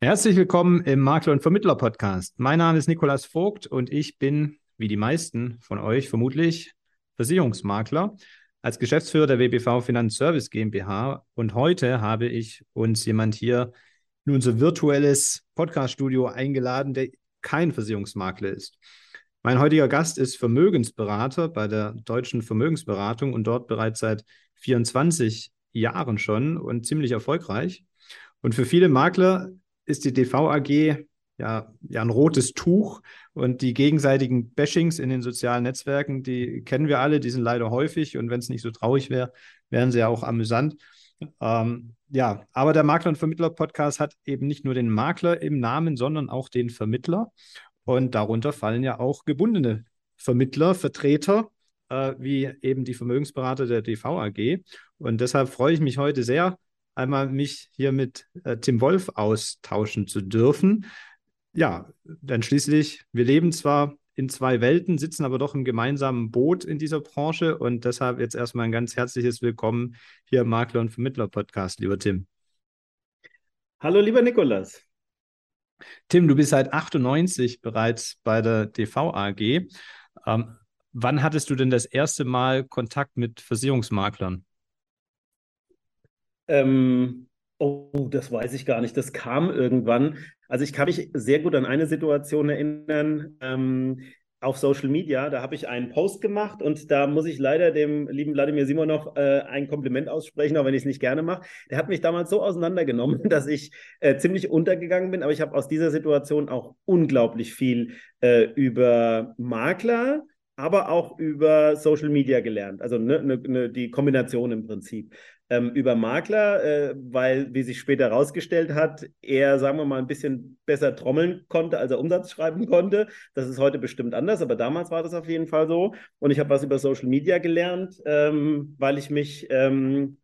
Herzlich willkommen im Makler- und Vermittler-Podcast. Mein Name ist Nikolas Vogt und ich bin, wie die meisten von euch vermutlich, Versicherungsmakler als Geschäftsführer der WBV Finanzservice GmbH. Und heute habe ich uns jemand hier in unser virtuelles Podcast-Studio eingeladen, der kein Versicherungsmakler ist. Mein heutiger Gast ist Vermögensberater bei der Deutschen Vermögensberatung und dort bereits seit 24 Jahren schon und ziemlich erfolgreich. Und für viele Makler ist die DV AG ja, ja ein rotes Tuch und die gegenseitigen Bashings in den sozialen Netzwerken, die kennen wir alle, die sind leider häufig und wenn es nicht so traurig wäre, wären sie ja auch amüsant. Ähm, ja, aber der Makler- und Vermittler-Podcast hat eben nicht nur den Makler im Namen, sondern auch den Vermittler. Und darunter fallen ja auch gebundene Vermittler, Vertreter, äh, wie eben die Vermögensberater der DV AG. Und deshalb freue ich mich heute sehr, einmal mich hier mit äh, Tim Wolf austauschen zu dürfen. Ja, denn schließlich, wir leben zwar in zwei Welten, sitzen aber doch im gemeinsamen Boot in dieser Branche und deshalb jetzt erstmal ein ganz herzliches Willkommen hier im Makler- und Vermittler-Podcast, lieber Tim. Hallo, lieber Nikolas. Tim, du bist seit 98 bereits bei der DV AG. Ähm, wann hattest du denn das erste Mal Kontakt mit Versicherungsmaklern? Ähm, oh, das weiß ich gar nicht. Das kam irgendwann. Also ich kann mich sehr gut an eine Situation erinnern. Ähm, auf Social Media, da habe ich einen Post gemacht und da muss ich leider dem lieben Wladimir Simonov äh, ein Kompliment aussprechen, auch wenn ich es nicht gerne mache. Der hat mich damals so auseinandergenommen, dass ich äh, ziemlich untergegangen bin, aber ich habe aus dieser Situation auch unglaublich viel äh, über Makler, aber auch über Social Media gelernt. Also ne, ne, ne, die Kombination im Prinzip ähm, über Makler, äh, weil, wie sich später herausgestellt hat, er, sagen wir mal, ein bisschen besser trommeln konnte, als er Umsatz schreiben konnte. Das ist heute bestimmt anders, aber damals war das auf jeden Fall so. Und ich habe was über Social Media gelernt, ähm, weil ich mich, ähm,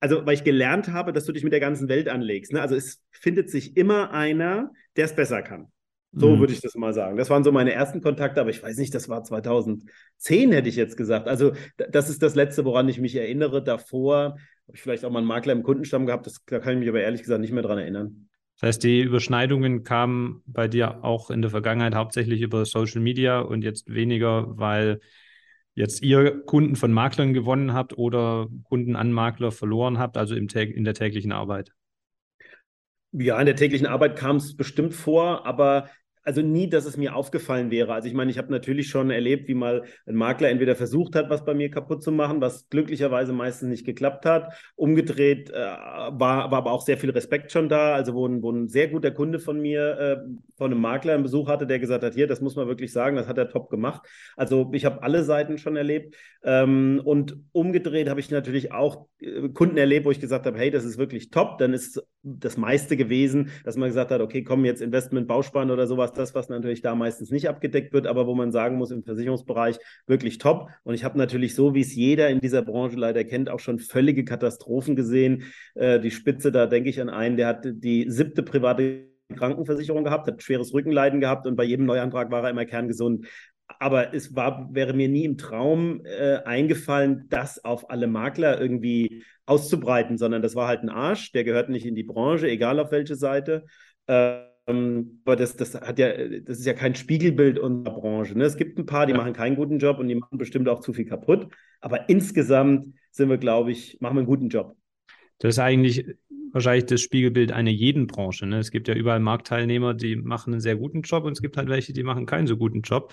also weil ich gelernt habe, dass du dich mit der ganzen Welt anlegst. Ne? Also es findet sich immer einer, der es besser kann. So mhm. würde ich das mal sagen. Das waren so meine ersten Kontakte, aber ich weiß nicht, das war 2010, hätte ich jetzt gesagt. Also, das ist das Letzte, woran ich mich erinnere. Davor habe ich vielleicht auch mal einen Makler im Kundenstamm gehabt, das, da kann ich mich aber ehrlich gesagt nicht mehr dran erinnern. Das heißt, die Überschneidungen kamen bei dir auch in der Vergangenheit hauptsächlich über Social Media und jetzt weniger, weil jetzt ihr Kunden von Maklern gewonnen habt oder Kunden an Makler verloren habt, also im, in der täglichen Arbeit. Ja, in der täglichen Arbeit kam es bestimmt vor, aber also nie, dass es mir aufgefallen wäre. Also ich meine, ich habe natürlich schon erlebt, wie mal ein Makler entweder versucht hat, was bei mir kaputt zu machen, was glücklicherweise meistens nicht geklappt hat. Umgedreht äh, war, war aber auch sehr viel Respekt schon da. Also wo ein, wo ein sehr guter Kunde von mir, äh, von einem Makler einen Besuch hatte, der gesagt hat, hier, das muss man wirklich sagen, das hat er top gemacht. Also ich habe alle Seiten schon erlebt. Ähm, und umgedreht habe ich natürlich auch äh, Kunden erlebt, wo ich gesagt habe, hey, das ist wirklich top. Dann ist das meiste gewesen, dass man gesagt hat, okay, komm jetzt Investment, Bausparen oder sowas das, was natürlich da meistens nicht abgedeckt wird, aber wo man sagen muss, im Versicherungsbereich wirklich top. Und ich habe natürlich so, wie es jeder in dieser Branche leider kennt, auch schon völlige Katastrophen gesehen. Äh, die Spitze, da denke ich an einen, der hat die siebte private Krankenversicherung gehabt, hat schweres Rückenleiden gehabt und bei jedem Neuantrag war er immer kerngesund. Aber es war, wäre mir nie im Traum äh, eingefallen, das auf alle Makler irgendwie auszubreiten, sondern das war halt ein Arsch, der gehört nicht in die Branche, egal auf welche Seite. Äh, ähm, aber das, das hat ja, das ist ja kein Spiegelbild unserer Branche. Ne? Es gibt ein paar, die ja. machen keinen guten Job und die machen bestimmt auch zu viel kaputt. Aber insgesamt sind wir, glaube ich, machen wir einen guten Job. Das ist eigentlich wahrscheinlich das Spiegelbild einer jeden Branche. Ne? Es gibt ja überall Marktteilnehmer, die machen einen sehr guten Job und es gibt halt welche, die machen keinen so guten Job.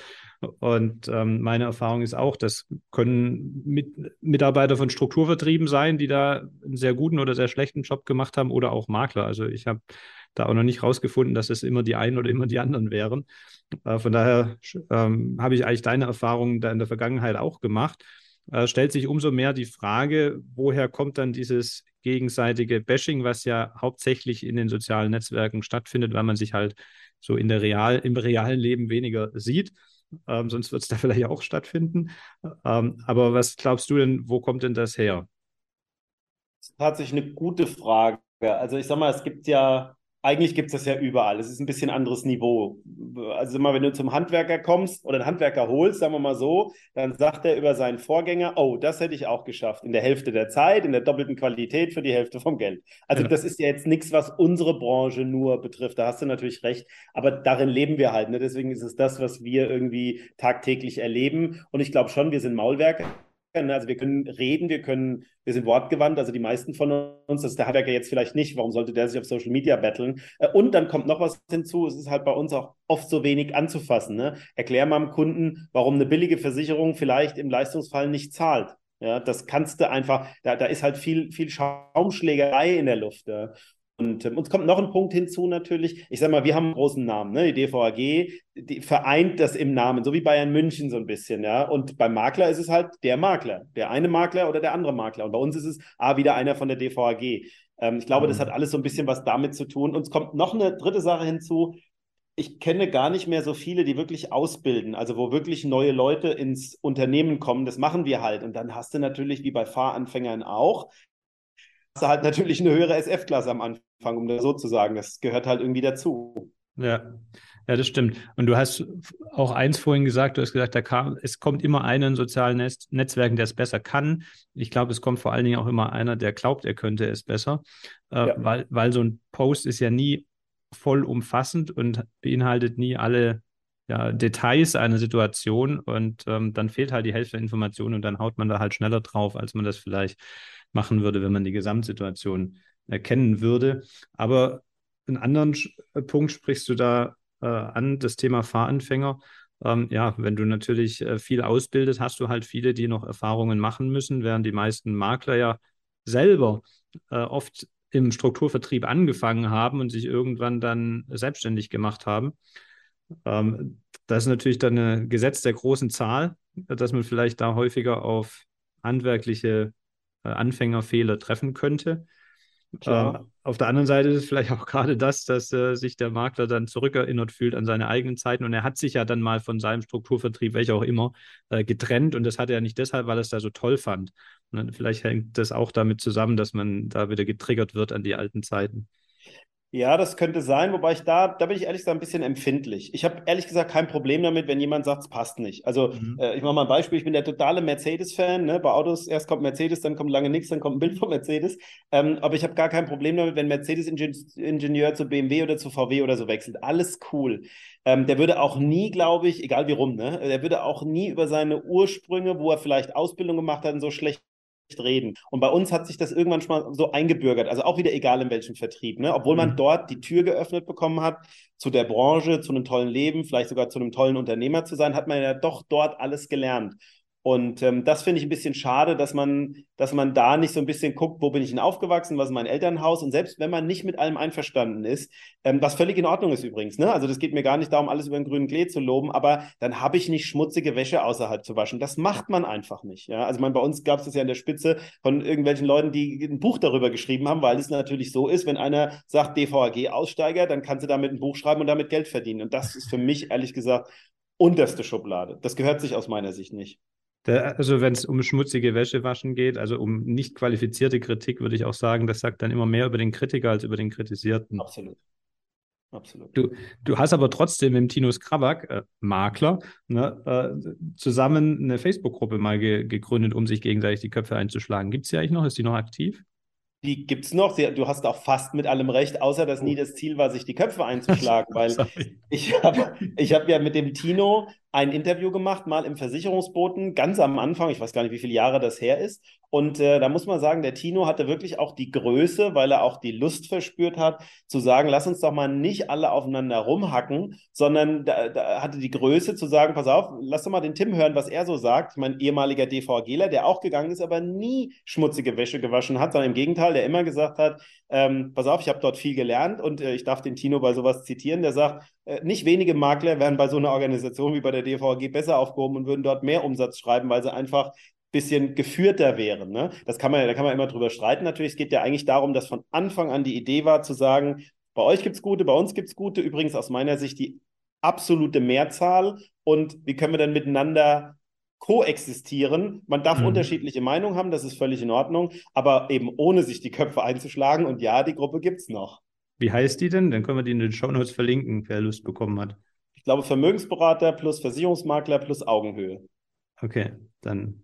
Und ähm, meine Erfahrung ist auch, das können mit, Mitarbeiter von Strukturvertrieben sein, die da einen sehr guten oder sehr schlechten Job gemacht haben oder auch Makler. Also ich habe da auch noch nicht rausgefunden, dass es immer die einen oder immer die anderen wären. Äh, von daher ähm, habe ich eigentlich deine Erfahrungen da in der Vergangenheit auch gemacht. Äh, stellt sich umso mehr die Frage, woher kommt dann dieses gegenseitige Bashing, was ja hauptsächlich in den sozialen Netzwerken stattfindet, weil man sich halt so in der Real, im realen Leben weniger sieht. Ähm, sonst wird es da vielleicht auch stattfinden. Ähm, aber was glaubst du denn, wo kommt denn das her? Das ist tatsächlich eine gute Frage. Also ich sag mal, es gibt ja eigentlich gibt es das ja überall. Es ist ein bisschen anderes Niveau. Also immer, wenn du zum Handwerker kommst oder einen Handwerker holst, sagen wir mal so, dann sagt er über seinen Vorgänger, oh, das hätte ich auch geschafft. In der Hälfte der Zeit, in der doppelten Qualität für die Hälfte vom Geld. Also ja. das ist ja jetzt nichts, was unsere Branche nur betrifft. Da hast du natürlich recht. Aber darin leben wir halt. Ne? Deswegen ist es das, was wir irgendwie tagtäglich erleben. Und ich glaube schon, wir sind Maulwerke. Also wir können reden, wir können, wir sind wortgewandt, also die meisten von uns, das ist der Handwerker jetzt vielleicht nicht, warum sollte der sich auf Social Media battlen? Äh, und dann kommt noch was hinzu, es ist halt bei uns auch oft so wenig anzufassen. Ne? Erklär mal dem Kunden, warum eine billige Versicherung vielleicht im Leistungsfall nicht zahlt. Ja, das kannst du einfach, da, da ist halt viel, viel Schaumschlägerei in der Luft. Ja. Und ähm, uns kommt noch ein Punkt hinzu natürlich. Ich sage mal, wir haben einen großen Namen, ne? Die DVAG, die vereint das im Namen, so wie Bayern München so ein bisschen, ja. Und beim Makler ist es halt der Makler, der eine Makler oder der andere Makler. Und bei uns ist es ah, wieder einer von der DVAG. Ähm, ich glaube, mhm. das hat alles so ein bisschen was damit zu tun. Uns kommt noch eine dritte Sache hinzu. Ich kenne gar nicht mehr so viele, die wirklich ausbilden, also wo wirklich neue Leute ins Unternehmen kommen. Das machen wir halt. Und dann hast du natürlich, wie bei Fahranfängern auch, hast du halt natürlich eine höhere SF-Klasse am Anfang um das so zu sagen. Das gehört halt irgendwie dazu. Ja. Ja, das stimmt. Und du hast auch eins vorhin gesagt, du hast gesagt, da kam, es kommt immer einer in sozialen Netz, Netzwerken, der es besser kann. Ich glaube, es kommt vor allen Dingen auch immer einer, der glaubt, er könnte es besser, äh, ja. weil, weil so ein Post ist ja nie vollumfassend und beinhaltet nie alle ja, Details einer Situation und ähm, dann fehlt halt die Hälfte der Informationen und dann haut man da halt schneller drauf, als man das vielleicht machen würde, wenn man die Gesamtsituation erkennen würde. Aber einen anderen äh, Punkt sprichst du da äh, an, das Thema Fahranfänger. Ähm, ja, wenn du natürlich äh, viel ausbildest, hast du halt viele, die noch Erfahrungen machen müssen, während die meisten Makler ja selber äh, oft im Strukturvertrieb angefangen haben und sich irgendwann dann selbstständig gemacht haben. Ähm, das ist natürlich dann ein Gesetz der großen Zahl, dass man vielleicht da häufiger auf handwerkliche Anfängerfehler treffen könnte. Äh, auf der anderen Seite ist es vielleicht auch gerade das, dass äh, sich der Makler dann zurückerinnert fühlt an seine eigenen Zeiten und er hat sich ja dann mal von seinem Strukturvertrieb, welcher auch immer, äh, getrennt und das hat er nicht deshalb, weil er es da so toll fand. Und vielleicht hängt das auch damit zusammen, dass man da wieder getriggert wird an die alten Zeiten. Ja, das könnte sein, wobei ich da, da bin ich ehrlich gesagt ein bisschen empfindlich. Ich habe ehrlich gesagt kein Problem damit, wenn jemand sagt, es passt nicht. Also mhm. äh, ich mache mal ein Beispiel, ich bin der totale Mercedes-Fan. Ne? Bei Autos, erst kommt Mercedes, dann kommt lange nichts, dann kommt ein Bild von Mercedes. Ähm, aber ich habe gar kein Problem damit, wenn Mercedes-Ingenieur zu BMW oder zu VW oder so wechselt. Alles cool. Ähm, der würde auch nie, glaube ich, egal wie rum, ne? der würde auch nie über seine Ursprünge, wo er vielleicht Ausbildung gemacht hat, so schlecht reden. Und bei uns hat sich das irgendwann schon mal so eingebürgert, also auch wieder egal in welchem Vertrieb, ne? obwohl man mhm. dort die Tür geöffnet bekommen hat zu der Branche, zu einem tollen Leben, vielleicht sogar zu einem tollen Unternehmer zu sein, hat man ja doch dort alles gelernt. Und ähm, das finde ich ein bisschen schade, dass man, dass man da nicht so ein bisschen guckt, wo bin ich denn aufgewachsen, was ist mein Elternhaus. Und selbst wenn man nicht mit allem einverstanden ist, ähm, was völlig in Ordnung ist übrigens, ne? Also das geht mir gar nicht darum, alles über den grünen Klee zu loben, aber dann habe ich nicht schmutzige Wäsche außerhalb zu waschen. Das macht man einfach nicht. Ja? Also man, bei uns gab es das ja in der Spitze von irgendwelchen Leuten, die ein Buch darüber geschrieben haben, weil es natürlich so ist, wenn einer sagt DVAG-Aussteiger, dann kannst du damit ein Buch schreiben und damit Geld verdienen. Und das ist für mich ehrlich gesagt unterste Schublade. Das gehört sich aus meiner Sicht nicht. Der, also wenn es um schmutzige Wäsche waschen geht, also um nicht qualifizierte Kritik, würde ich auch sagen, das sagt dann immer mehr über den Kritiker als über den Kritisierten. Absolut. Absolut. Du, du hast aber trotzdem mit Tino Skrabak, äh, Makler, ne, äh, zusammen eine Facebook-Gruppe mal ge gegründet, um sich gegenseitig die Köpfe einzuschlagen. Gibt es die eigentlich noch? Ist die noch aktiv? Die gibt es noch. Du hast auch fast mit allem recht, außer dass nie oh. das Ziel war, sich die Köpfe einzuschlagen, weil ich habe ich hab ja mit dem Tino ein Interview gemacht, mal im Versicherungsboten, ganz am Anfang, ich weiß gar nicht, wie viele Jahre das her ist. Und äh, da muss man sagen, der Tino hatte wirklich auch die Größe, weil er auch die Lust verspürt hat, zu sagen, lass uns doch mal nicht alle aufeinander rumhacken, sondern da, da hatte die Größe zu sagen, pass auf, lass doch mal den Tim hören, was er so sagt. Mein ehemaliger DVGler, der auch gegangen ist, aber nie schmutzige Wäsche gewaschen hat, sondern im Gegenteil, der immer gesagt hat, ähm, pass auf, ich habe dort viel gelernt und äh, ich darf den Tino bei sowas zitieren, der sagt, äh, nicht wenige Makler wären bei so einer Organisation wie bei der DVG besser aufgehoben und würden dort mehr Umsatz schreiben, weil sie einfach ein bisschen geführter wären. Ne? Das kann man, da kann man immer drüber streiten natürlich. Es geht ja eigentlich darum, dass von Anfang an die Idee war, zu sagen, bei euch gibt es gute, bei uns gibt es gute. Übrigens aus meiner Sicht die absolute Mehrzahl. Und wie können wir dann miteinander koexistieren. Man darf mhm. unterschiedliche Meinungen haben, das ist völlig in Ordnung, aber eben ohne sich die Köpfe einzuschlagen. Und ja, die Gruppe gibt es noch. Wie heißt die denn? Dann können wir die in den Show Notes verlinken, wer Lust bekommen hat. Ich glaube, Vermögensberater plus Versicherungsmakler plus Augenhöhe. Okay, dann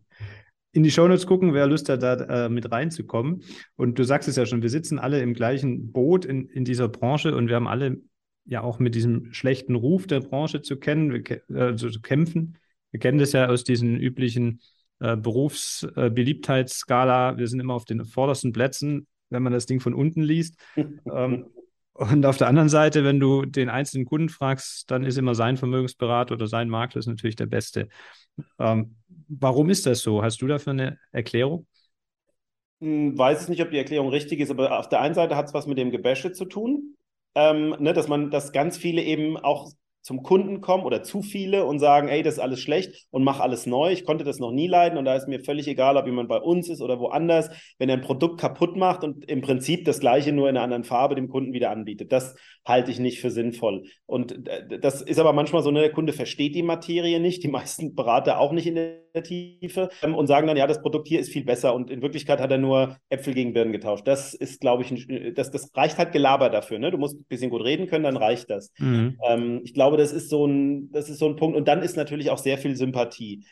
in die Shownotes gucken, wer Lust hat, da äh, mit reinzukommen. Und du sagst es ja schon, wir sitzen alle im gleichen Boot in, in dieser Branche und wir haben alle ja auch mit diesem schlechten Ruf der Branche zu kennen, äh, zu, kämpfen. Wir kennen das ja aus diesen üblichen äh, Berufsbeliebtheitsskala. wir sind immer auf den vordersten Plätzen, wenn man das Ding von unten liest. ähm, und auf der anderen Seite, wenn du den einzelnen Kunden fragst, dann ist immer sein Vermögensberater oder sein Makler ist natürlich der Beste. Ähm, warum ist das so? Hast du dafür eine Erklärung? Hm, weiß ich nicht, ob die Erklärung richtig ist, aber auf der einen Seite hat es was mit dem Gebäsche zu tun, ähm, ne, dass man, dass ganz viele eben auch zum Kunden kommen oder zu viele und sagen, ey, das ist alles schlecht und mach alles neu. Ich konnte das noch nie leiden und da ist mir völlig egal, ob jemand bei uns ist oder woanders, wenn er ein Produkt kaputt macht und im Prinzip das gleiche nur in einer anderen Farbe dem Kunden wieder anbietet. Das halte ich nicht für sinnvoll. Und äh, das ist aber manchmal so, ne, der Kunde versteht die Materie nicht, die meisten Berater auch nicht in der Tiefe ähm, und sagen dann, ja, das Produkt hier ist viel besser und in Wirklichkeit hat er nur Äpfel gegen Birnen getauscht. Das ist, glaube ich, ein, das, das reicht halt Gelaber dafür. Ne? Du musst ein bisschen gut reden können, dann reicht das. Mhm. Ähm, ich glaube, glaube, das ist so ein, das ist so ein Punkt. Und dann ist natürlich auch sehr viel Sympathie.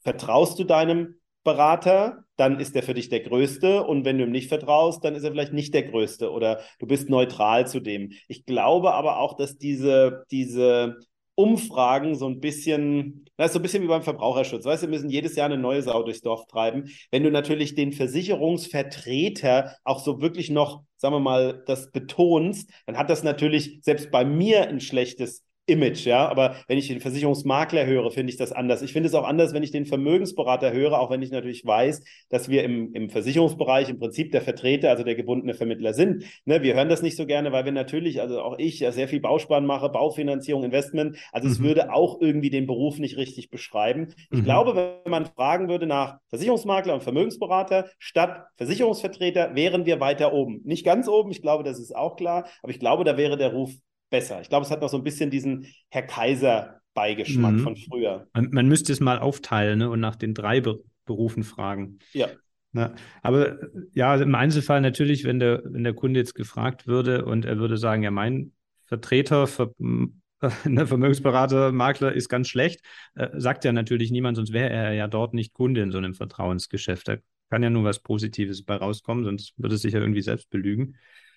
Vertraust du deinem Berater, dann ist er für dich der Größte. Und wenn du ihm nicht vertraust, dann ist er vielleicht nicht der Größte oder du bist neutral zu dem. Ich glaube aber auch, dass diese, diese Umfragen so ein bisschen, das ist so ein bisschen wie beim Verbraucherschutz. Weißt du, wir müssen jedes Jahr eine neue Sau durchs Dorf treiben. Wenn du natürlich den Versicherungsvertreter auch so wirklich noch, sagen wir mal, das betonst, dann hat das natürlich selbst bei mir ein schlechtes Image, ja. Aber wenn ich den Versicherungsmakler höre, finde ich das anders. Ich finde es auch anders, wenn ich den Vermögensberater höre, auch wenn ich natürlich weiß, dass wir im, im Versicherungsbereich im Prinzip der Vertreter, also der gebundene Vermittler sind. Ne, wir hören das nicht so gerne, weil wir natürlich, also auch ich, ja sehr viel Bausparen mache, Baufinanzierung, Investment. Also mhm. es würde auch irgendwie den Beruf nicht richtig beschreiben. Ich mhm. glaube, wenn man fragen würde nach Versicherungsmakler und Vermögensberater statt Versicherungsvertreter, wären wir weiter oben. Nicht ganz oben, ich glaube, das ist auch klar, aber ich glaube, da wäre der Ruf besser. Ich glaube, es hat noch so ein bisschen diesen Herr Kaiser-Beigeschmack mhm. von früher. Man, man, müsste es mal aufteilen ne, und nach den drei Be Berufen fragen. Ja. Na, aber ja, im Einzelfall natürlich, wenn der, wenn der Kunde jetzt gefragt würde und er würde sagen, ja, mein Vertreter, Ver, ne, Vermögensberater, Makler ist ganz schlecht, äh, sagt ja natürlich niemand, sonst wäre er ja dort nicht Kunde in so einem Vertrauensgeschäft. Da kann ja nur was Positives bei rauskommen, sonst würde es sich ja irgendwie selbst belügen.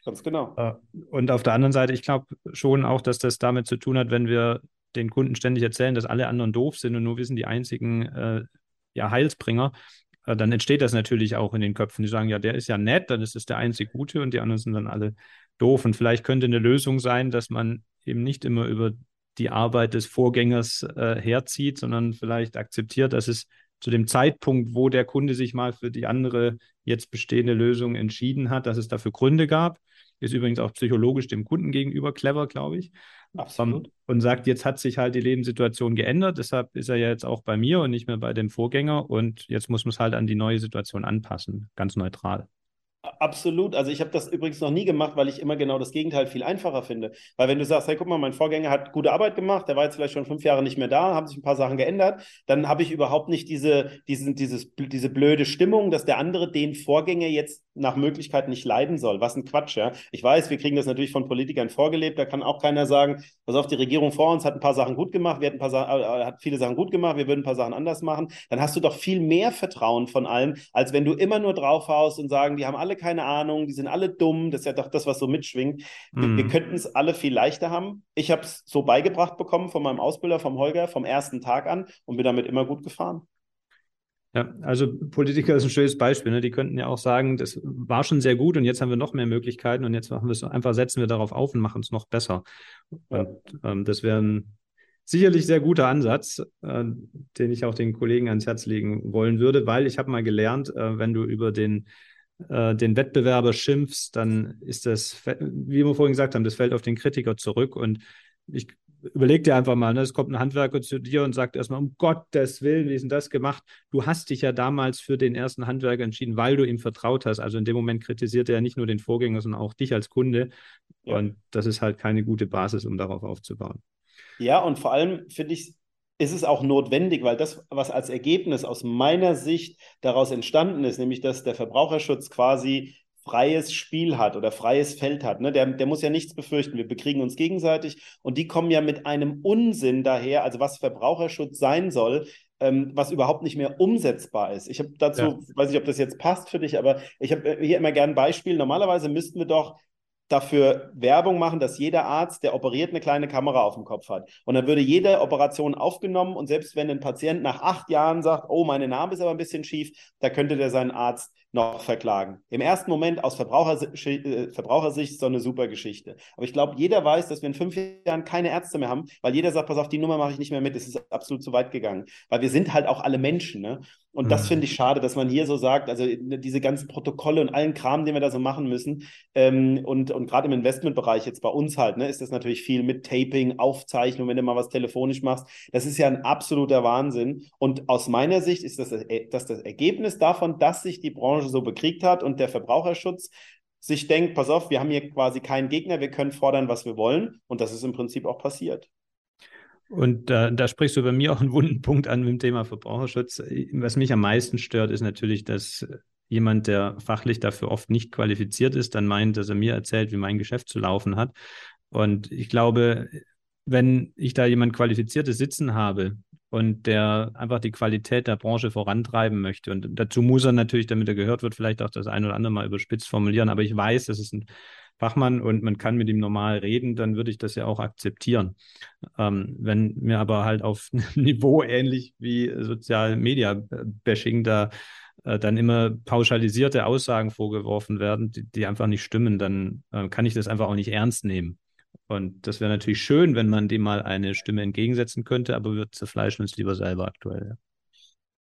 Ganz genau. Äh, und auf der anderen Seite, ich glaube schon auch, dass das damit zu tun hat, wenn wir den Kunden ständig erzählen, dass alle anderen doof sind und nur wir sind die einzigen äh, ja, Heilsbringer, äh, dann entsteht das natürlich auch in den Köpfen. Die sagen, ja, der ist ja nett, dann ist es der einzig Gute und die anderen sind dann alle doof. Und vielleicht könnte eine Lösung sein, dass man eben nicht immer über die Arbeit des Vorgängers äh, herzieht, sondern vielleicht akzeptiert, dass es zu dem Zeitpunkt, wo der Kunde sich mal für die andere jetzt bestehende Lösung entschieden hat, dass es dafür Gründe gab. Ist übrigens auch psychologisch dem Kunden gegenüber clever, glaube ich. Absolut. Um, und sagt, jetzt hat sich halt die Lebenssituation geändert, deshalb ist er ja jetzt auch bei mir und nicht mehr bei dem Vorgänger und jetzt muss man es halt an die neue Situation anpassen, ganz neutral. Absolut. Also ich habe das übrigens noch nie gemacht, weil ich immer genau das Gegenteil viel einfacher finde. Weil wenn du sagst, hey, guck mal, mein Vorgänger hat gute Arbeit gemacht, der war jetzt vielleicht schon fünf Jahre nicht mehr da, haben sich ein paar Sachen geändert, dann habe ich überhaupt nicht diese, diesen, dieses, diese blöde Stimmung, dass der andere den Vorgänger jetzt nach Möglichkeit nicht leiden soll. Was ein Quatsch, ja. Ich weiß, wir kriegen das natürlich von Politikern vorgelebt, da kann auch keiner sagen, pass auf, die Regierung vor uns hat ein paar Sachen gut gemacht, wir hat ein paar Sachen, äh, hat viele Sachen gut gemacht, wir würden ein paar Sachen anders machen. Dann hast du doch viel mehr Vertrauen von allen, als wenn du immer nur draufhaust und sagen, die haben alle keine Ahnung, die sind alle dumm. Das ist ja doch das, was so mitschwingt. Wir, mm. wir könnten es alle viel leichter haben. Ich habe es so beigebracht bekommen von meinem Ausbilder, vom Holger, vom ersten Tag an und bin damit immer gut gefahren. Ja, also Politiker ist ein schönes Beispiel. Ne? Die könnten ja auch sagen, das war schon sehr gut und jetzt haben wir noch mehr Möglichkeiten und jetzt machen wir es einfach, setzen wir darauf auf und machen es noch besser. Ja. Und ähm, das wäre ein sicherlich sehr guter Ansatz, äh, den ich auch den Kollegen ans Herz legen wollen würde, weil ich habe mal gelernt, äh, wenn du über den äh, den Wettbewerber schimpfst, dann ist das, wie wir vorhin gesagt haben, das fällt auf den Kritiker zurück. Und ich überleg dir einfach mal, ne, es kommt ein Handwerker zu dir und sagt erstmal, um Gottes Willen, wie ist denn das gemacht? Du hast dich ja damals für den ersten Handwerker entschieden, weil du ihm vertraut hast. Also in dem Moment kritisiert er ja nicht nur den Vorgänger, sondern auch dich als Kunde. Ja. Und das ist halt keine gute Basis, um darauf aufzubauen. Ja, und vor allem finde ich ist es auch notwendig, weil das, was als Ergebnis aus meiner Sicht daraus entstanden ist, nämlich dass der Verbraucherschutz quasi freies Spiel hat oder freies Feld hat. Ne? Der, der muss ja nichts befürchten. Wir bekriegen uns gegenseitig und die kommen ja mit einem Unsinn daher, also was Verbraucherschutz sein soll, ähm, was überhaupt nicht mehr umsetzbar ist. Ich habe dazu, ja. weiß nicht, ob das jetzt passt für dich, aber ich habe hier immer gerne ein Beispiel. Normalerweise müssten wir doch dafür Werbung machen, dass jeder Arzt, der operiert, eine kleine Kamera auf dem Kopf hat. Und dann würde jede Operation aufgenommen und selbst wenn ein Patient nach acht Jahren sagt, oh, meine Narbe ist aber ein bisschen schief, da könnte der seinen Arzt noch verklagen. Im ersten Moment aus Verbrauchersicht, äh, Verbrauchersicht so eine super Geschichte. Aber ich glaube, jeder weiß, dass wir in fünf Jahren keine Ärzte mehr haben, weil jeder sagt, pass auf, die Nummer mache ich nicht mehr mit, es ist absolut zu weit gegangen. Weil wir sind halt auch alle Menschen. Ne? Und mhm. das finde ich schade, dass man hier so sagt, also ne, diese ganzen Protokolle und allen Kram, den wir da so machen müssen. Ähm, und und gerade im Investmentbereich jetzt bei uns halt, ne, ist das natürlich viel mit Taping, Aufzeichnung, wenn du mal was telefonisch machst. Das ist ja ein absoluter Wahnsinn. Und aus meiner Sicht ist das, äh, das, das Ergebnis davon, dass sich die Branche Branche so bekriegt hat und der Verbraucherschutz sich denkt, pass auf, wir haben hier quasi keinen Gegner, wir können fordern, was wir wollen. Und das ist im Prinzip auch passiert. Und äh, da sprichst du bei mir auch einen wunden Punkt an mit dem Thema Verbraucherschutz. Was mich am meisten stört, ist natürlich, dass jemand, der fachlich dafür oft nicht qualifiziert ist, dann meint, dass er mir erzählt, wie mein Geschäft zu laufen hat. Und ich glaube, wenn ich da jemand Qualifiziertes sitzen habe, und der einfach die Qualität der Branche vorantreiben möchte. Und dazu muss er natürlich, damit er gehört wird, vielleicht auch das ein oder andere mal überspitzt formulieren. Aber ich weiß, das ist ein Fachmann und man kann mit ihm normal reden, dann würde ich das ja auch akzeptieren. Ähm, wenn mir aber halt auf Niveau ähnlich wie Social Media Bashing da äh, dann immer pauschalisierte Aussagen vorgeworfen werden, die, die einfach nicht stimmen, dann äh, kann ich das einfach auch nicht ernst nehmen. Und das wäre natürlich schön, wenn man dem mal eine Stimme entgegensetzen könnte, aber wir zerfleischen uns lieber selber aktuell.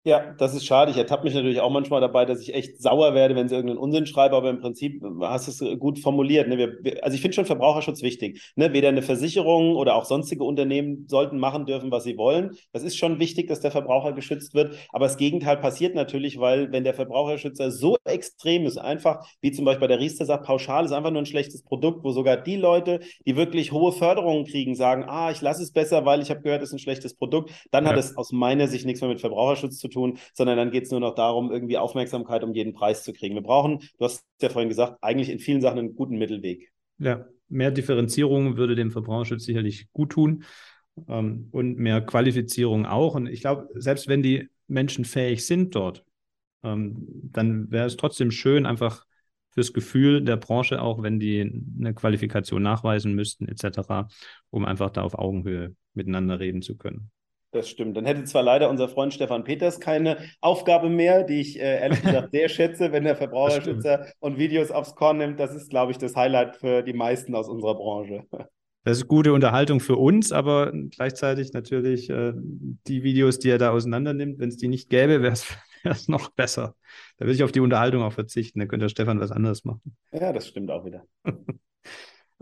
Ja. Das ist schade. Ich ertappe mich natürlich auch manchmal dabei, dass ich echt sauer werde, wenn sie irgendeinen Unsinn schreiben, aber im Prinzip hast du es gut formuliert. Ne? Wir, wir, also ich finde schon Verbraucherschutz wichtig. Ne? Weder eine Versicherung oder auch sonstige Unternehmen sollten machen dürfen, was sie wollen. Das ist schon wichtig, dass der Verbraucher geschützt wird. Aber das Gegenteil passiert natürlich, weil wenn der Verbraucherschützer so extrem ist, einfach wie zum Beispiel bei der Riester sagt, pauschal ist einfach nur ein schlechtes Produkt, wo sogar die Leute, die wirklich hohe Förderungen kriegen, sagen, ah, ich lasse es besser, weil ich habe gehört, es ist ein schlechtes Produkt, dann ja. hat es aus meiner Sicht nichts mehr mit Verbraucherschutz zu tun tun, sondern dann geht es nur noch darum, irgendwie Aufmerksamkeit um jeden Preis zu kriegen. Wir brauchen, du hast ja vorhin gesagt, eigentlich in vielen Sachen einen guten Mittelweg. Ja, mehr Differenzierung würde dem Verbraucherschutz sicherlich gut tun ähm, und mehr Qualifizierung auch. Und ich glaube, selbst wenn die Menschen fähig sind dort, ähm, dann wäre es trotzdem schön, einfach fürs Gefühl der Branche, auch wenn die eine Qualifikation nachweisen müssten, etc., um einfach da auf Augenhöhe miteinander reden zu können. Das stimmt. Dann hätte zwar leider unser Freund Stefan Peters keine Aufgabe mehr, die ich äh, ehrlich gesagt sehr schätze, wenn der Verbraucherschützer und Videos aufs Korn nimmt. Das ist, glaube ich, das Highlight für die meisten aus unserer Branche. Das ist gute Unterhaltung für uns, aber gleichzeitig natürlich äh, die Videos, die er da auseinander nimmt, wenn es die nicht gäbe, wäre es noch besser. Da würde ich auf die Unterhaltung auch verzichten. Da könnte Stefan was anderes machen. Ja, das stimmt auch wieder.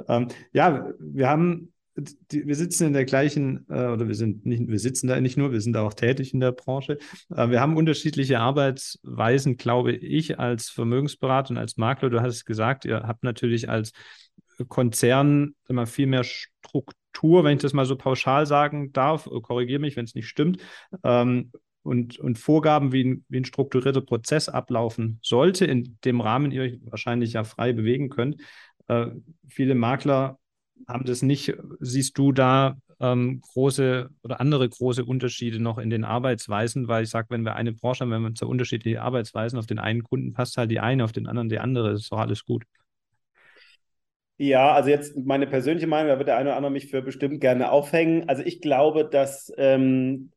ähm, ja, wir haben die, wir sitzen in der gleichen, äh, oder wir sind nicht, wir sitzen da nicht nur, wir sind da auch tätig in der Branche. Äh, wir haben unterschiedliche Arbeitsweisen, glaube ich, als Vermögensberater und als Makler. Du hast es gesagt, ihr habt natürlich als Konzern immer viel mehr Struktur, wenn ich das mal so pauschal sagen darf, korrigiere mich, wenn es nicht stimmt. Ähm, und, und Vorgaben, wie ein, wie ein strukturierter Prozess ablaufen sollte, in dem Rahmen ihr euch wahrscheinlich ja frei bewegen könnt. Äh, viele Makler haben das nicht. Siehst du da ähm, große oder andere große Unterschiede noch in den Arbeitsweisen? Weil ich sage, wenn wir eine Branche haben, wenn wir so unterschiedliche Arbeitsweisen, auf den einen Kunden passt halt die eine, auf den anderen die andere, ist doch alles gut. Ja, also jetzt meine persönliche Meinung, da wird der eine oder andere mich für bestimmt gerne aufhängen. Also ich glaube, dass ähm,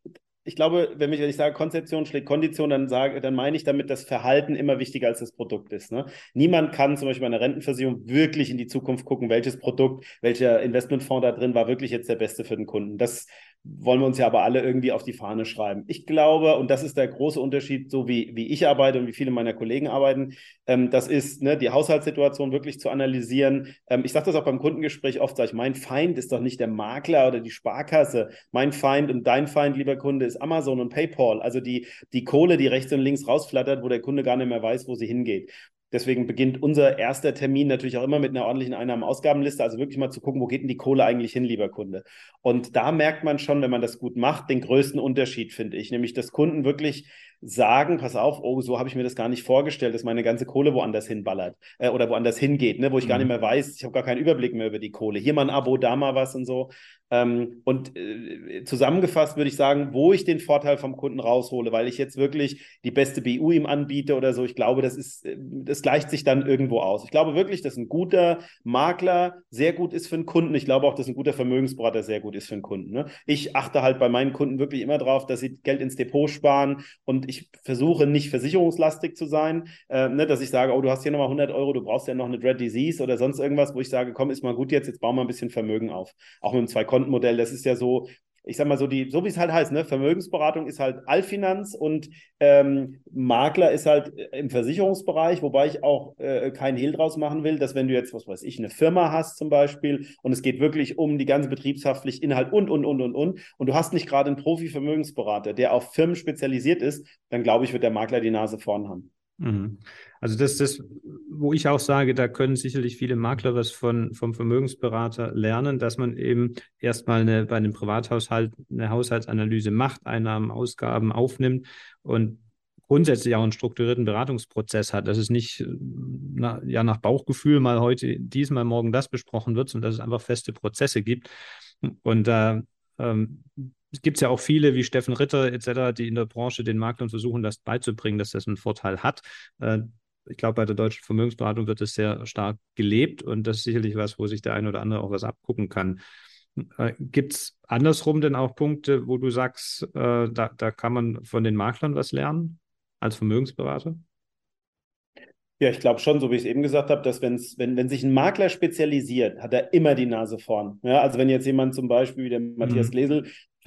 ich glaube, wenn ich, wenn ich sage, Konzeption schlägt Kondition, dann, sage, dann meine ich damit, dass Verhalten immer wichtiger als das Produkt ist. Ne? Niemand kann zum Beispiel bei einer Rentenversicherung wirklich in die Zukunft gucken, welches Produkt, welcher Investmentfonds da drin war wirklich jetzt der beste für den Kunden. Das wollen wir uns ja aber alle irgendwie auf die Fahne schreiben. Ich glaube, und das ist der große Unterschied, so wie, wie ich arbeite und wie viele meiner Kollegen arbeiten, ähm, das ist ne, die Haushaltssituation wirklich zu analysieren. Ähm, ich sage das auch beim Kundengespräch oft, sage ich, mein Feind ist doch nicht der Makler oder die Sparkasse. Mein Feind und dein Feind, lieber Kunde, ist Amazon und PayPal. Also die, die Kohle, die rechts und links rausflattert, wo der Kunde gar nicht mehr weiß, wo sie hingeht. Deswegen beginnt unser erster Termin natürlich auch immer mit einer ordentlichen Einnahmen-Ausgabenliste. Also wirklich mal zu gucken, wo geht denn die Kohle eigentlich hin, lieber Kunde? Und da merkt man schon, wenn man das gut macht, den größten Unterschied, finde ich. Nämlich, dass Kunden wirklich sagen, pass auf, oh, so habe ich mir das gar nicht vorgestellt, dass meine ganze Kohle woanders hinballert äh, oder woanders hingeht, ne, wo ich mhm. gar nicht mhm. mehr weiß, ich habe gar keinen Überblick mehr über die Kohle. Hier mal ein Abo, da mal was und so. Ähm, und äh, zusammengefasst würde ich sagen, wo ich den Vorteil vom Kunden raushole, weil ich jetzt wirklich die beste BU ihm anbiete oder so, ich glaube, das ist, äh, das gleicht sich dann irgendwo aus. Ich glaube wirklich, dass ein guter Makler sehr gut ist für einen Kunden. Ich glaube auch, dass ein guter Vermögensberater sehr gut ist für einen Kunden. Ne? Ich achte halt bei meinen Kunden wirklich immer darauf, dass sie Geld ins Depot sparen und ich versuche nicht versicherungslastig zu sein, äh, ne? dass ich sage, oh, du hast hier nochmal 100 Euro, du brauchst ja noch eine Dread Disease oder sonst irgendwas, wo ich sage, komm, ist mal gut jetzt, jetzt bauen wir ein bisschen Vermögen auf. Auch mit einem zwei Kontenmodell, das ist ja so, ich sag mal so, die, so wie es halt heißt, ne, Vermögensberatung ist halt Allfinanz und ähm, Makler ist halt äh, im Versicherungsbereich, wobei ich auch äh, keinen Hehl draus machen will, dass wenn du jetzt, was weiß ich, eine Firma hast zum Beispiel und es geht wirklich um die ganze betriebshaftliche Inhalt und, und, und, und, und, und du hast nicht gerade einen Profi-Vermögensberater, der auf Firmen spezialisiert ist, dann glaube ich, wird der Makler die Nase vorn haben. Mhm. Also das das, wo ich auch sage, da können sicherlich viele Makler was von, vom Vermögensberater lernen, dass man eben erstmal eine, bei einem Privathaushalt eine Haushaltsanalyse macht, Einnahmen, Ausgaben aufnimmt und grundsätzlich auch einen strukturierten Beratungsprozess hat, dass es nicht na, ja nach Bauchgefühl mal heute diesmal morgen das besprochen wird, sondern dass es einfach feste Prozesse gibt. Und da ähm, es gibt ja auch viele wie Steffen Ritter etc., die in der Branche den Maklern versuchen, das beizubringen, dass das einen Vorteil hat. Äh, ich glaube, bei der deutschen Vermögensberatung wird es sehr stark gelebt und das ist sicherlich was, wo sich der eine oder andere auch was abgucken kann. Äh, Gibt es andersrum denn auch Punkte, wo du sagst, äh, da, da kann man von den Maklern was lernen als Vermögensberater? Ja, ich glaube schon, so wie ich es eben gesagt habe, dass wenn's, wenn, wenn sich ein Makler spezialisiert, hat er immer die Nase vorn. Ja, also wenn jetzt jemand zum Beispiel wie der Matthias mhm.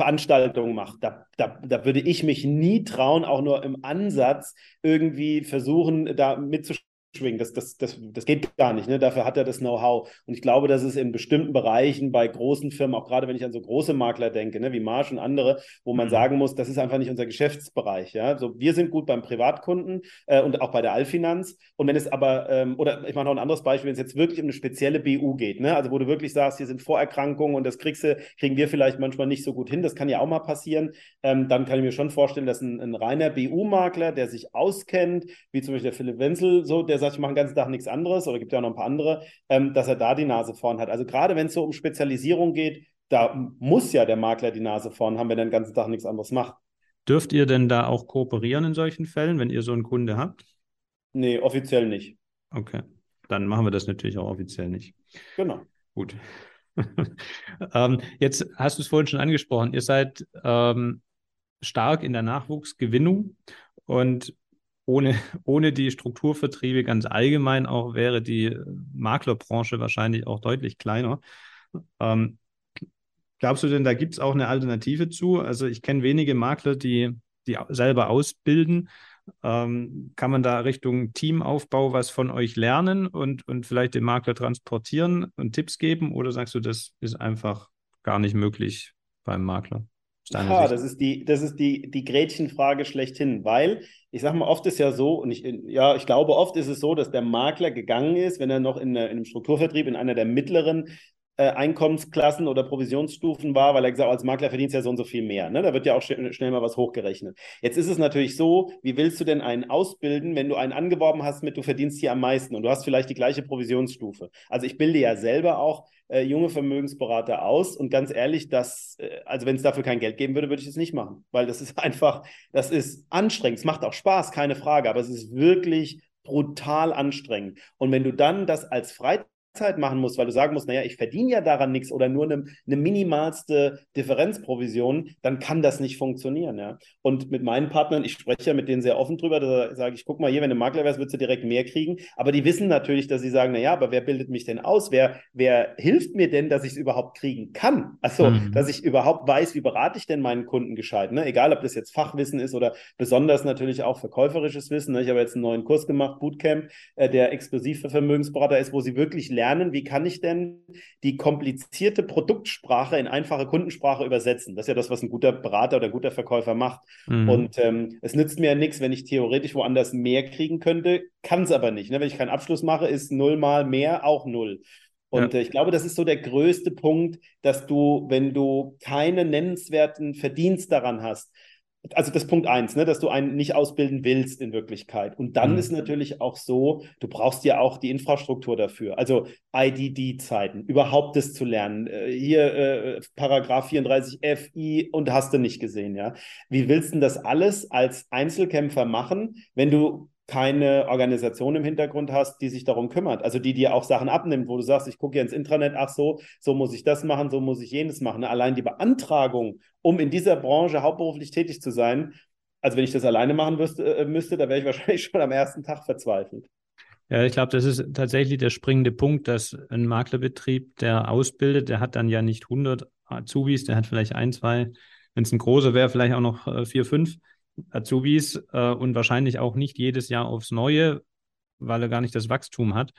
Veranstaltungen macht, da, da, da würde ich mich nie trauen, auch nur im Ansatz irgendwie versuchen, da mitzuspielen schwingen. Das, das, das, das geht gar nicht. Ne? Dafür hat er das Know-how. Und ich glaube, dass es in bestimmten Bereichen bei großen Firmen, auch gerade wenn ich an so große Makler denke, ne, wie Marsch und andere, wo man mhm. sagen muss, das ist einfach nicht unser Geschäftsbereich. Ja? So, wir sind gut beim Privatkunden äh, und auch bei der Allfinanz. Und wenn es aber, ähm, oder ich mache noch ein anderes Beispiel, wenn es jetzt wirklich um eine spezielle BU geht, ne? also wo du wirklich sagst, hier sind Vorerkrankungen und das kriegst du, kriegen wir vielleicht manchmal nicht so gut hin, das kann ja auch mal passieren, ähm, dann kann ich mir schon vorstellen, dass ein, ein reiner BU-Makler, der sich auskennt, wie zum Beispiel der Philipp Wenzel, so, der sagt, ich mache den ganzen Tag nichts anderes oder gibt ja auch noch ein paar andere, ähm, dass er da die Nase vorn hat. Also gerade wenn es so um Spezialisierung geht, da muss ja der Makler die Nase vorn haben, wenn er den ganzen Tag nichts anderes macht. Dürft ihr denn da auch kooperieren in solchen Fällen, wenn ihr so einen Kunde habt? Nee, offiziell nicht. Okay, dann machen wir das natürlich auch offiziell nicht. Genau. Gut. ähm, jetzt hast du es vorhin schon angesprochen, ihr seid ähm, stark in der Nachwuchsgewinnung und ohne, ohne die Strukturvertriebe ganz allgemein auch wäre die Maklerbranche wahrscheinlich auch deutlich kleiner. Ähm, glaubst du denn, da gibt es auch eine Alternative zu? Also ich kenne wenige Makler, die, die selber ausbilden. Ähm, kann man da Richtung Teamaufbau was von euch lernen und, und vielleicht den Makler transportieren und Tipps geben? Oder sagst du, das ist einfach gar nicht möglich beim Makler? Ja, das ist die, das ist die, die Gretchenfrage schlechthin, weil ich sage mal, oft ist ja so, und ich, ja, ich glaube, oft ist es so, dass der Makler gegangen ist, wenn er noch in, in einem Strukturvertrieb in einer der mittleren äh, Einkommensklassen oder Provisionsstufen war, weil er gesagt hat, als Makler verdienst du ja so und so viel mehr. Ne? Da wird ja auch schnell, schnell mal was hochgerechnet. Jetzt ist es natürlich so, wie willst du denn einen ausbilden, wenn du einen angeworben hast mit, du verdienst hier am meisten und du hast vielleicht die gleiche Provisionsstufe. Also ich bilde ja selber auch äh, junge Vermögensberater aus und ganz ehrlich, das, äh, also wenn es dafür kein Geld geben würde, würde ich es nicht machen, weil das ist einfach, das ist anstrengend. Es macht auch Spaß, keine Frage, aber es ist wirklich brutal anstrengend. Und wenn du dann das als Freizeit Zeit machen musst, weil du sagen musst, naja, ich verdiene ja daran nichts oder nur eine, eine minimalste Differenzprovision, dann kann das nicht funktionieren. Ja? Und mit meinen Partnern, ich spreche ja mit denen sehr offen drüber, da sage ich, guck mal hier, wenn du Makler wärst, würdest du direkt mehr kriegen. Aber die wissen natürlich, dass sie sagen, naja, aber wer bildet mich denn aus? Wer, wer hilft mir denn, dass ich es überhaupt kriegen kann? Also, mhm. dass ich überhaupt weiß, wie berate ich denn meinen Kunden gescheit? Ne? Egal, ob das jetzt Fachwissen ist oder besonders natürlich auch verkäuferisches Wissen. Ne? Ich habe jetzt einen neuen Kurs gemacht, Bootcamp, äh, der exklusiv für Vermögensberater ist, wo sie wirklich lernen, lernen, wie kann ich denn die komplizierte Produktsprache in einfache Kundensprache übersetzen. Das ist ja das, was ein guter Berater oder ein guter Verkäufer macht. Mhm. Und ähm, es nützt mir ja nichts, wenn ich theoretisch woanders mehr kriegen könnte, kann es aber nicht. Ne? Wenn ich keinen Abschluss mache, ist null mal mehr auch null. Und ja. äh, ich glaube, das ist so der größte Punkt, dass du, wenn du keinen nennenswerten Verdienst daran hast, also das Punkt eins, ne, dass du einen nicht ausbilden willst in Wirklichkeit. Und dann mhm. ist natürlich auch so, du brauchst ja auch die Infrastruktur dafür. Also IDD-Zeiten, überhaupt das zu lernen. Äh, hier äh, Paragraph 34 FI und hast du nicht gesehen, ja. Wie willst du das alles als Einzelkämpfer machen, wenn du keine Organisation im Hintergrund hast, die sich darum kümmert. Also die dir auch Sachen abnimmt, wo du sagst, ich gucke ja ins Intranet, ach so, so muss ich das machen, so muss ich jenes machen. Allein die Beantragung, um in dieser Branche hauptberuflich tätig zu sein, also wenn ich das alleine machen müsste, äh, müsste da wäre ich wahrscheinlich schon am ersten Tag verzweifelt. Ja, ich glaube, das ist tatsächlich der springende Punkt, dass ein Maklerbetrieb, der ausbildet, der hat dann ja nicht 100 Azubis, der hat vielleicht ein, zwei, wenn es ein großer wäre, vielleicht auch noch äh, vier, fünf. Azubis äh, und wahrscheinlich auch nicht jedes Jahr aufs Neue, weil er gar nicht das Wachstum hat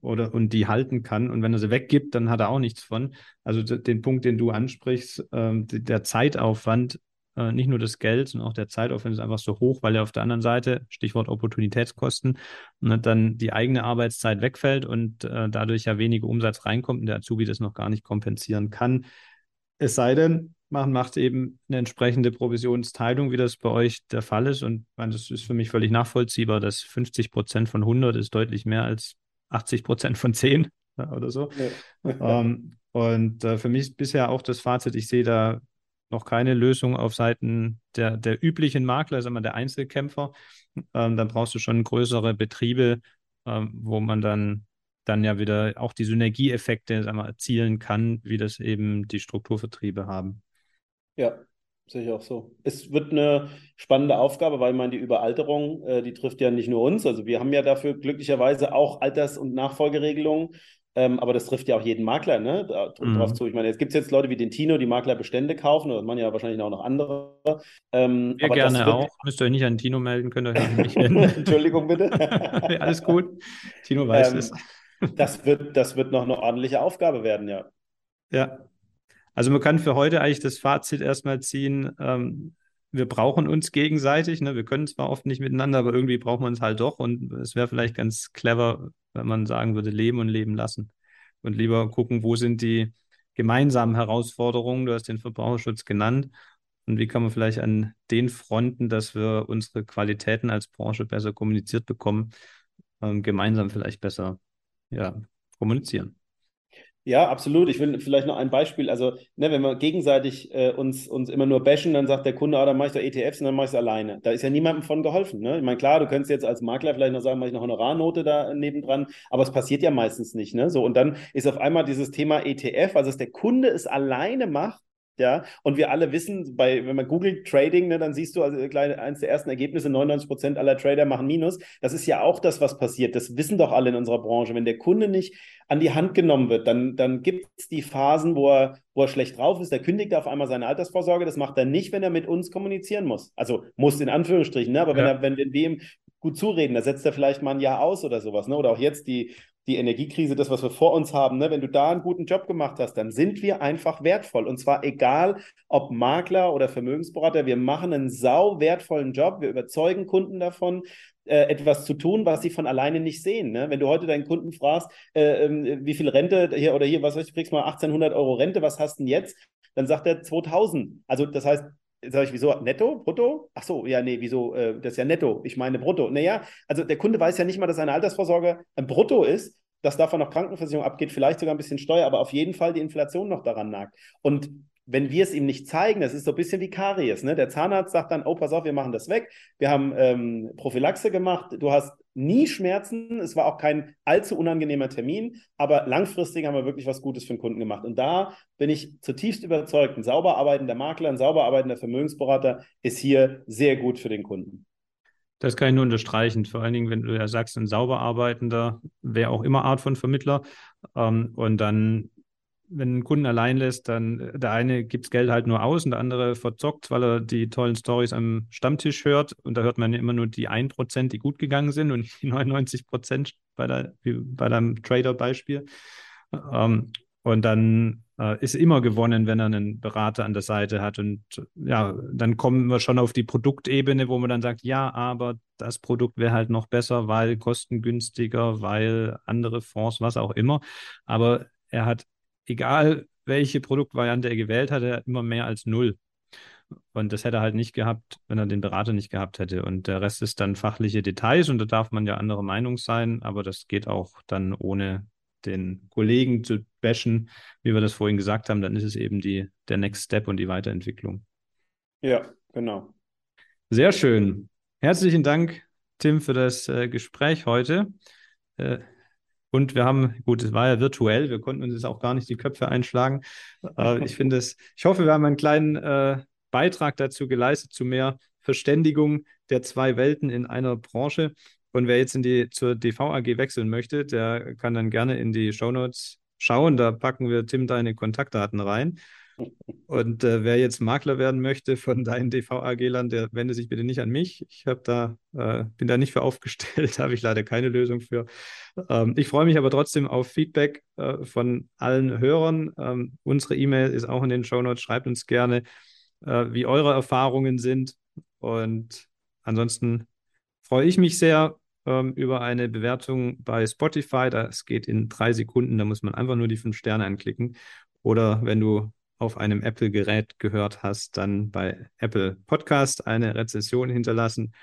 oder und die halten kann. Und wenn er sie weggibt, dann hat er auch nichts von. Also den Punkt, den du ansprichst, äh, der Zeitaufwand, äh, nicht nur das Geld, sondern auch der Zeitaufwand ist einfach so hoch, weil er auf der anderen Seite, Stichwort Opportunitätskosten, ne, dann die eigene Arbeitszeit wegfällt und äh, dadurch ja weniger Umsatz reinkommt und der Azubi das noch gar nicht kompensieren kann. Es sei denn, machen, macht eben eine entsprechende Provisionsteilung, wie das bei euch der Fall ist. Und meine, das ist für mich völlig nachvollziehbar, dass 50 Prozent von 100 ist deutlich mehr als 80 Prozent von 10 oder so. Ja. ähm, und äh, für mich ist bisher auch das Fazit, ich sehe da noch keine Lösung auf Seiten der, der üblichen Makler, sagen wir der Einzelkämpfer. Ähm, dann brauchst du schon größere Betriebe, ähm, wo man dann dann ja wieder auch die Synergieeffekte sagen wir, erzielen kann, wie das eben die Strukturvertriebe haben. Ja, sehe ich auch so. Es wird eine spannende Aufgabe, weil man die Überalterung, äh, die trifft ja nicht nur uns. Also wir haben ja dafür glücklicherweise auch Alters- und Nachfolgeregelungen. Ähm, aber das trifft ja auch jeden Makler, ne? Da, mhm. Drauf zu. Ich meine, jetzt gibt es jetzt Leute wie den Tino, die Maklerbestände kaufen, oder man ja wahrscheinlich auch noch andere. Ähm, Wir gerne auch. Müsst ihr euch nicht an Tino melden, könnt ihr euch nicht wenden. Entschuldigung, bitte. Alles gut. Tino weiß ähm, es. das, wird, das wird noch eine ordentliche Aufgabe werden, ja. Ja, also man kann für heute eigentlich das Fazit erstmal ziehen, ähm, wir brauchen uns gegenseitig. Ne? Wir können zwar oft nicht miteinander, aber irgendwie brauchen wir uns halt doch. Und es wäre vielleicht ganz clever, wenn man sagen würde, leben und leben lassen. Und lieber gucken, wo sind die gemeinsamen Herausforderungen. Du hast den Verbraucherschutz genannt. Und wie kann man vielleicht an den Fronten, dass wir unsere Qualitäten als Branche besser kommuniziert bekommen, ähm, gemeinsam vielleicht besser ja, kommunizieren. Ja, absolut. Ich will vielleicht noch ein Beispiel. Also, ne, wenn wir gegenseitig äh, uns, uns immer nur bashen, dann sagt der Kunde, ah, dann mache ich doch ETFs und dann mache ich es alleine. Da ist ja niemandem von geholfen. Ne? Ich meine, klar, du könntest jetzt als Makler vielleicht noch sagen, mache ich eine Honorarnote da nebendran, aber es passiert ja meistens nicht. Ne? So, und dann ist auf einmal dieses Thema ETF, also dass der Kunde es alleine macht, ja, und wir alle wissen, bei, wenn man googelt Trading, ne, dann siehst du, also eines der ersten Ergebnisse, 99 Prozent aller Trader machen Minus. Das ist ja auch das, was passiert. Das wissen doch alle in unserer Branche. Wenn der Kunde nicht an die Hand genommen wird, dann, dann gibt es die Phasen, wo er, wo er schlecht drauf ist. Der kündigt auf einmal seine Altersvorsorge. Das macht er nicht, wenn er mit uns kommunizieren muss. Also muss in Anführungsstrichen, ne? aber ja. wenn er, wenn wir ihm gut zureden, da setzt er vielleicht mal ein Jahr aus oder sowas. Ne? Oder auch jetzt die die Energiekrise, das, was wir vor uns haben, ne? wenn du da einen guten Job gemacht hast, dann sind wir einfach wertvoll. Und zwar egal, ob Makler oder Vermögensberater, wir machen einen sau wertvollen Job, wir überzeugen Kunden davon, äh, etwas zu tun, was sie von alleine nicht sehen. Ne? Wenn du heute deinen Kunden fragst, äh, äh, wie viel Rente hier oder hier, was weiß ich, kriegst mal 1800 Euro Rente, was hast du denn jetzt? Dann sagt er 2000. Also das heißt, Sag ich, wieso netto, brutto? Ach so, ja, nee, wieso? Äh, das ist ja netto. Ich meine brutto. Naja, also der Kunde weiß ja nicht mal, dass seine Altersvorsorge ein Brutto ist, dass davon noch Krankenversicherung abgeht, vielleicht sogar ein bisschen Steuer, aber auf jeden Fall die Inflation noch daran nagt. Und wenn wir es ihm nicht zeigen, das ist so ein bisschen wie Karies. Ne? Der Zahnarzt sagt dann, oh, pass auf, wir machen das weg. Wir haben ähm, Prophylaxe gemacht. Du hast nie Schmerzen. Es war auch kein allzu unangenehmer Termin, aber langfristig haben wir wirklich was Gutes für den Kunden gemacht. Und da bin ich zutiefst überzeugt, ein sauber arbeitender Makler, ein sauber arbeitender Vermögensberater ist hier sehr gut für den Kunden. Das kann ich nur unterstreichen. Vor allen Dingen, wenn du ja sagst, ein sauber arbeitender, wer auch immer Art von Vermittler. Ähm, und dann wenn ein Kunden allein lässt, dann äh, der eine gibt Geld halt nur aus und der andere verzockt, weil er die tollen Stories am Stammtisch hört. Und da hört man immer nur die 1%, die gut gegangen sind und die 99% bei, der, bei deinem Trader-Beispiel. Ähm, und dann äh, ist immer gewonnen, wenn er einen Berater an der Seite hat. Und ja, dann kommen wir schon auf die Produktebene, wo man dann sagt, ja, aber das Produkt wäre halt noch besser, weil kostengünstiger, weil andere Fonds, was auch immer. Aber er hat egal welche Produktvariante er gewählt hat, er hat immer mehr als null. Und das hätte er halt nicht gehabt, wenn er den Berater nicht gehabt hätte. Und der Rest ist dann fachliche Details und da darf man ja anderer Meinung sein, aber das geht auch dann ohne den Kollegen zu bashen, wie wir das vorhin gesagt haben, dann ist es eben die, der Next Step und die Weiterentwicklung. Ja, genau. Sehr schön. Herzlichen Dank, Tim, für das äh, Gespräch heute. Äh, und wir haben, gut, es war ja virtuell, wir konnten uns jetzt auch gar nicht die Köpfe einschlagen. Äh, ich finde es, ich hoffe, wir haben einen kleinen äh, Beitrag dazu geleistet, zu mehr Verständigung der zwei Welten in einer Branche. Und wer jetzt in die, zur DV AG wechseln möchte, der kann dann gerne in die Shownotes schauen. Da packen wir Tim deine Kontaktdaten rein. Und äh, wer jetzt Makler werden möchte von deinen DV-AG-Lern, der wende sich bitte nicht an mich. Ich da, äh, bin da nicht für aufgestellt, habe ich leider keine Lösung für. Ähm, ich freue mich aber trotzdem auf Feedback äh, von allen Hörern. Ähm, unsere E-Mail ist auch in den Show Notes. Schreibt uns gerne, äh, wie eure Erfahrungen sind. Und ansonsten freue ich mich sehr ähm, über eine Bewertung bei Spotify. Das geht in drei Sekunden. Da muss man einfach nur die fünf Sterne anklicken. Oder wenn du auf einem Apple-Gerät gehört hast, dann bei Apple Podcast eine Rezession hinterlassen.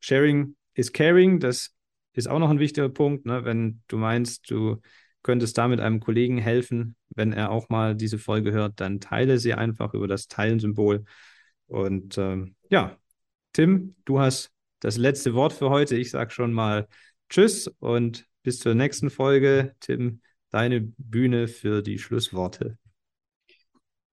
Sharing is caring, das ist auch noch ein wichtiger Punkt, ne? wenn du meinst, du könntest damit einem Kollegen helfen, wenn er auch mal diese Folge hört, dann teile sie einfach über das Teilen-Symbol. Und ähm, ja, Tim, du hast das letzte Wort für heute. Ich sage schon mal Tschüss und bis zur nächsten Folge. Tim, deine Bühne für die Schlussworte.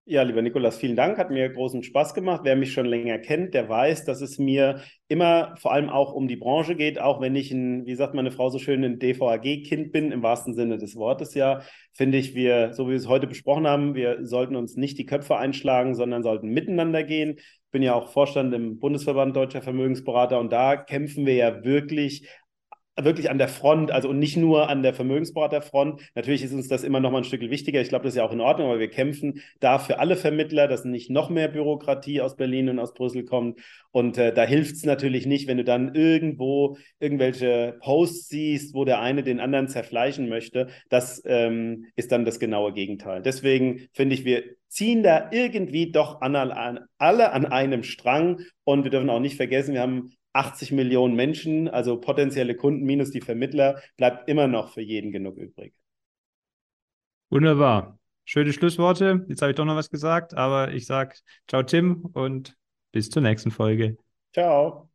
Ja, lieber Nikolas, vielen Dank. Hat mir großen Spaß gemacht. Wer mich schon länger kennt, der weiß, dass es mir immer vor allem auch um die Branche geht, auch wenn ich ein, wie sagt meine Frau so schön, ein DVAG-Kind bin, im wahrsten Sinne des Wortes ja, finde ich, wir, so wie wir es heute besprochen haben, wir sollten uns nicht die Köpfe einschlagen, sondern sollten miteinander gehen. Ich bin ja auch Vorstand im Bundesverband Deutscher Vermögensberater und da kämpfen wir ja wirklich wirklich an der Front, also und nicht nur an der Vermögensberaterfront. Natürlich ist uns das immer noch mal ein Stück wichtiger. Ich glaube, das ist ja auch in Ordnung, aber wir kämpfen da für alle Vermittler, dass nicht noch mehr Bürokratie aus Berlin und aus Brüssel kommt. Und äh, da hilft es natürlich nicht, wenn du dann irgendwo irgendwelche Posts siehst, wo der eine den anderen zerfleischen möchte. Das ähm, ist dann das genaue Gegenteil. Deswegen finde ich, wir ziehen da irgendwie doch an, an, alle an einem Strang. Und wir dürfen auch nicht vergessen, wir haben 80 Millionen Menschen, also potenzielle Kunden minus die Vermittler, bleibt immer noch für jeden genug übrig. Wunderbar. Schöne Schlussworte. Jetzt habe ich doch noch was gesagt, aber ich sage ciao Tim und bis zur nächsten Folge. Ciao.